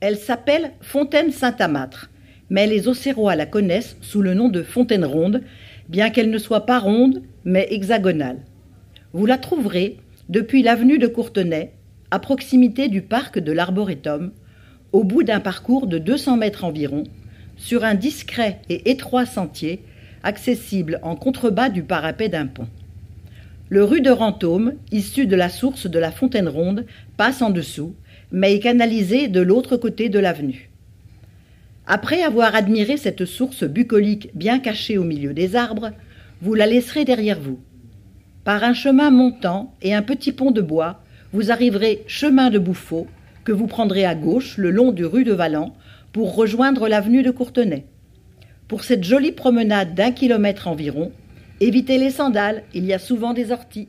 Elle s'appelle Fontaine Saint-Amâtre, mais les Auxerrois la connaissent sous le nom de Fontaine Ronde, bien qu'elle ne soit pas ronde, mais hexagonale. Vous la trouverez depuis l'avenue de Courtenay, à proximité du parc de l'Arboretum, au bout d'un parcours de 200 mètres environ, sur un discret et étroit sentier accessible en contrebas du parapet d'un pont. Le rue de Rantôme, issu de la source de la Fontaine Ronde, passe en dessous, mais est canalisé de l'autre côté de l'avenue. Après avoir admiré cette source bucolique bien cachée au milieu des arbres, vous la laisserez derrière vous. Par un chemin montant et un petit pont de bois, vous arriverez chemin de Bouffaut, que vous prendrez à gauche le long du rue de Valent pour rejoindre l'avenue de Courtenay. Pour cette jolie promenade d'un kilomètre environ, évitez les sandales, il y a souvent des orties.